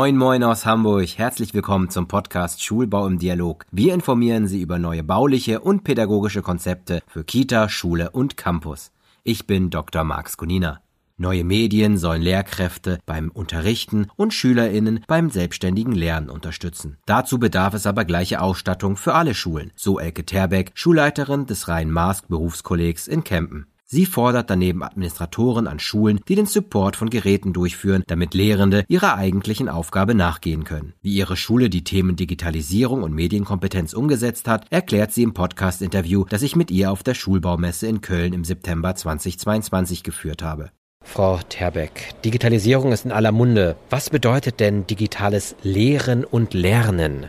Moin Moin aus Hamburg, herzlich willkommen zum Podcast Schulbau im Dialog. Wir informieren Sie über neue bauliche und pädagogische Konzepte für Kita, Schule und Campus. Ich bin Dr. Max Kunina. Neue Medien sollen Lehrkräfte beim Unterrichten und Schülerinnen beim selbstständigen Lernen unterstützen. Dazu bedarf es aber gleiche Ausstattung für alle Schulen, so Elke Terbeck, Schulleiterin des Rhein-Maas Berufskollegs in Kempen. Sie fordert daneben Administratoren an Schulen, die den Support von Geräten durchführen, damit Lehrende ihrer eigentlichen Aufgabe nachgehen können. Wie ihre Schule die Themen Digitalisierung und Medienkompetenz umgesetzt hat, erklärt sie im Podcast-Interview, das ich mit ihr auf der Schulbaumesse in Köln im September 2022 geführt habe. Frau Terbeck, Digitalisierung ist in aller Munde. Was bedeutet denn digitales Lehren und Lernen?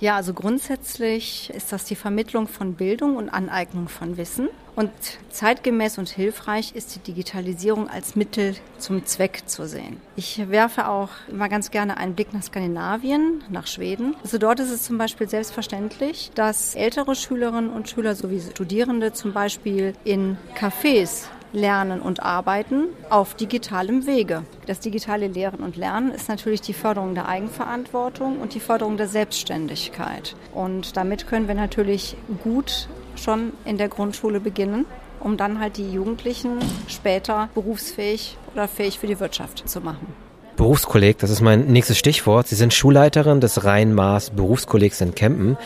Ja, also grundsätzlich ist das die Vermittlung von Bildung und Aneignung von Wissen. Und zeitgemäß und hilfreich ist die Digitalisierung als Mittel zum Zweck zu sehen. Ich werfe auch immer ganz gerne einen Blick nach Skandinavien, nach Schweden. Also dort ist es zum Beispiel selbstverständlich, dass ältere Schülerinnen und Schüler sowie Studierende zum Beispiel in Cafés Lernen und Arbeiten auf digitalem Wege. Das digitale Lehren und Lernen ist natürlich die Förderung der Eigenverantwortung und die Förderung der Selbstständigkeit. Und damit können wir natürlich gut schon in der Grundschule beginnen, um dann halt die Jugendlichen später berufsfähig oder fähig für die Wirtschaft zu machen. Berufskolleg, das ist mein nächstes Stichwort. Sie sind Schulleiterin des Rhein-Maas Berufskollegs in Kempen.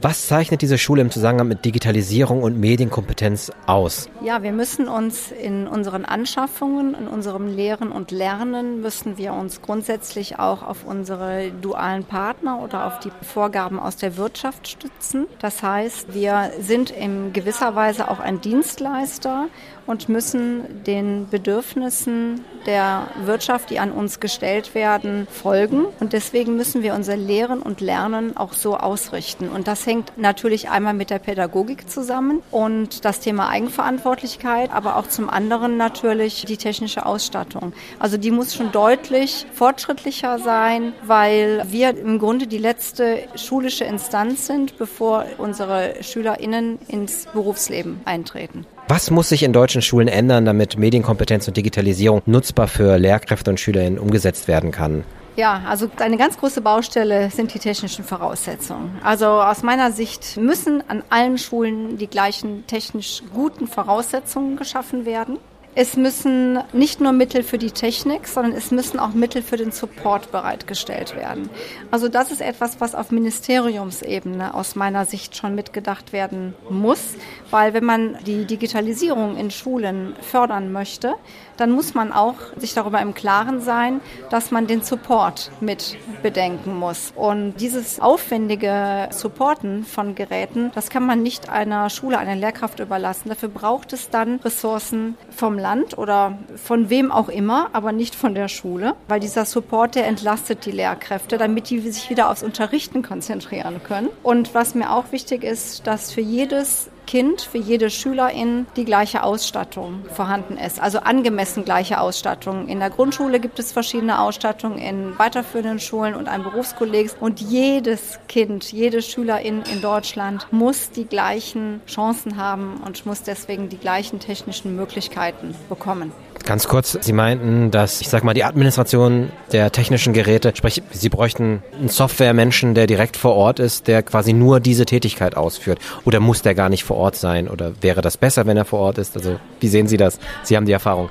Was zeichnet diese Schule im Zusammenhang mit Digitalisierung und Medienkompetenz aus? Ja, wir müssen uns in unseren Anschaffungen, in unserem Lehren und Lernen, müssen wir uns grundsätzlich auch auf unsere dualen Partner oder auf die Vorgaben aus der Wirtschaft stützen. Das heißt, wir sind in gewisser Weise auch ein Dienstleister und müssen den Bedürfnissen der Wirtschaft, die an uns gestellt werden, folgen. Und deswegen müssen wir unser Lehren und Lernen auch so ausrichten. Und das hängt natürlich einmal mit der Pädagogik zusammen und das Thema Eigenverantwortlichkeit, aber auch zum anderen natürlich die technische Ausstattung. Also die muss schon deutlich fortschrittlicher sein, weil wir im Grunde die letzte schulische Instanz sind, bevor unsere SchülerInnen ins Berufsleben eintreten. Was muss sich in deutschen Schulen ändern, damit Medienkompetenz und Digitalisierung nutzbar für Lehrkräfte und SchülerInnen umgesetzt werden kann? Ja, also eine ganz große Baustelle sind die technischen Voraussetzungen. Also aus meiner Sicht müssen an allen Schulen die gleichen technisch guten Voraussetzungen geschaffen werden. Es müssen nicht nur Mittel für die Technik, sondern es müssen auch Mittel für den Support bereitgestellt werden. Also das ist etwas, was auf Ministeriumsebene aus meiner Sicht schon mitgedacht werden muss, weil wenn man die Digitalisierung in Schulen fördern möchte, dann muss man auch sich darüber im Klaren sein, dass man den Support mit bedenken muss. Und dieses aufwendige Supporten von Geräten, das kann man nicht einer Schule, einer Lehrkraft überlassen. Dafür braucht es dann Ressourcen vom Land oder von wem auch immer, aber nicht von der Schule, weil dieser Support, der entlastet die Lehrkräfte, damit die sich wieder aufs Unterrichten konzentrieren können. Und was mir auch wichtig ist, dass für jedes Kind, für jede Schülerin die gleiche Ausstattung vorhanden ist. Also angemessen gleiche Ausstattung. In der Grundschule gibt es verschiedene Ausstattungen, in weiterführenden Schulen und einem Berufskolleg. Und jedes Kind, jede Schülerin in Deutschland muss die gleichen Chancen haben und muss deswegen die gleichen technischen Möglichkeiten bekommen. Ganz kurz, Sie meinten, dass, ich sag mal, die Administration der technischen Geräte, sprich, Sie bräuchten einen Softwaremenschen, der direkt vor Ort ist, der quasi nur diese Tätigkeit ausführt. Oder muss der gar nicht vor Ort sein? Oder wäre das besser, wenn er vor Ort ist? Also, wie sehen Sie das? Sie haben die Erfahrung.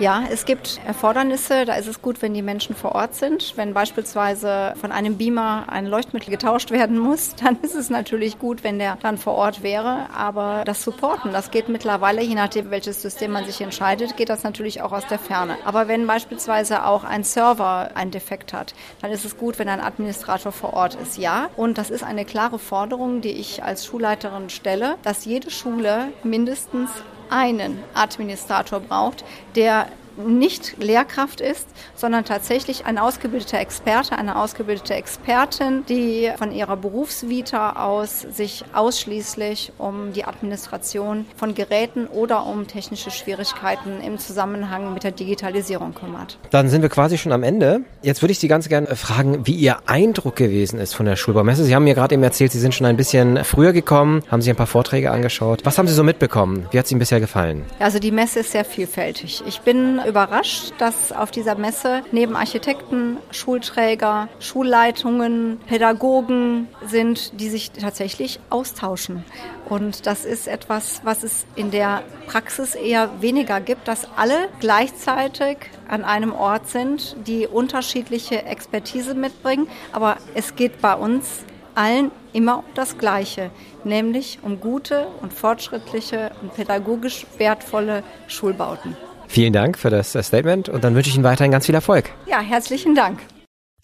Ja, es gibt Erfordernisse. Da ist es gut, wenn die Menschen vor Ort sind. Wenn beispielsweise von einem Beamer ein Leuchtmittel getauscht werden muss, dann ist es natürlich gut, wenn der dann vor Ort wäre. Aber das Supporten, das geht mittlerweile, je nachdem, welches System man sich entscheidet, geht das natürlich auch aus der Ferne. Aber wenn beispielsweise auch ein Server einen Defekt hat, dann ist es gut, wenn ein Administrator vor Ort ist. Ja, und das ist eine klare Forderung, die ich als Schulleiterin stelle, dass jede Schule mindestens einen Administrator braucht, der nicht Lehrkraft ist, sondern tatsächlich ein ausgebildeter Experte, eine ausgebildete Expertin, die von ihrer Berufsvita aus sich ausschließlich um die Administration von Geräten oder um technische Schwierigkeiten im Zusammenhang mit der Digitalisierung kümmert. Dann sind wir quasi schon am Ende. Jetzt würde ich Sie ganz gerne fragen, wie Ihr Eindruck gewesen ist von der Schulbaumesse. Sie haben mir gerade eben erzählt, Sie sind schon ein bisschen früher gekommen, haben sich ein paar Vorträge angeschaut. Was haben Sie so mitbekommen? Wie hat es Ihnen bisher gefallen? Also die Messe ist sehr vielfältig. Ich bin überrascht, dass auf dieser Messe neben Architekten, Schulträger, Schulleitungen, Pädagogen sind, die sich tatsächlich austauschen. Und das ist etwas, was es in der Praxis eher weniger gibt, dass alle gleichzeitig an einem Ort sind, die unterschiedliche Expertise mitbringen. Aber es geht bei uns allen immer um das Gleiche, nämlich um gute und fortschrittliche und pädagogisch wertvolle Schulbauten. Vielen Dank für das Statement und dann wünsche ich Ihnen weiterhin ganz viel Erfolg. Ja, herzlichen Dank.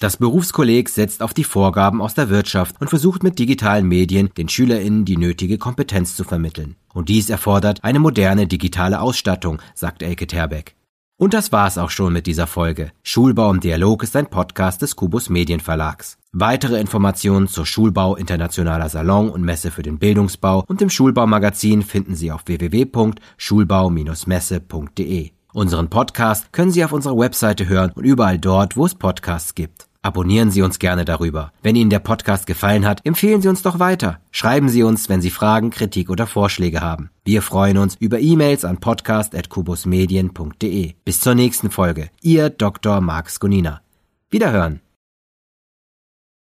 Das Berufskolleg setzt auf die Vorgaben aus der Wirtschaft und versucht mit digitalen Medien den SchülerInnen die nötige Kompetenz zu vermitteln. Und dies erfordert eine moderne digitale Ausstattung, sagt Elke Terbeck. Und das war's auch schon mit dieser Folge. Schulbau im Dialog ist ein Podcast des Kubus Medienverlags. Weitere Informationen zur Schulbau Internationaler Salon und Messe für den Bildungsbau und dem Schulbaumagazin finden Sie auf www.schulbau-messe.de. Unseren Podcast können Sie auf unserer Webseite hören und überall dort, wo es Podcasts gibt. Abonnieren Sie uns gerne darüber. Wenn Ihnen der Podcast gefallen hat, empfehlen Sie uns doch weiter. Schreiben Sie uns, wenn Sie Fragen, Kritik oder Vorschläge haben. Wir freuen uns über E-Mails an podcast.kubusmedien.de. Bis zur nächsten Folge. Ihr Dr. Marx Gunina. Wiederhören.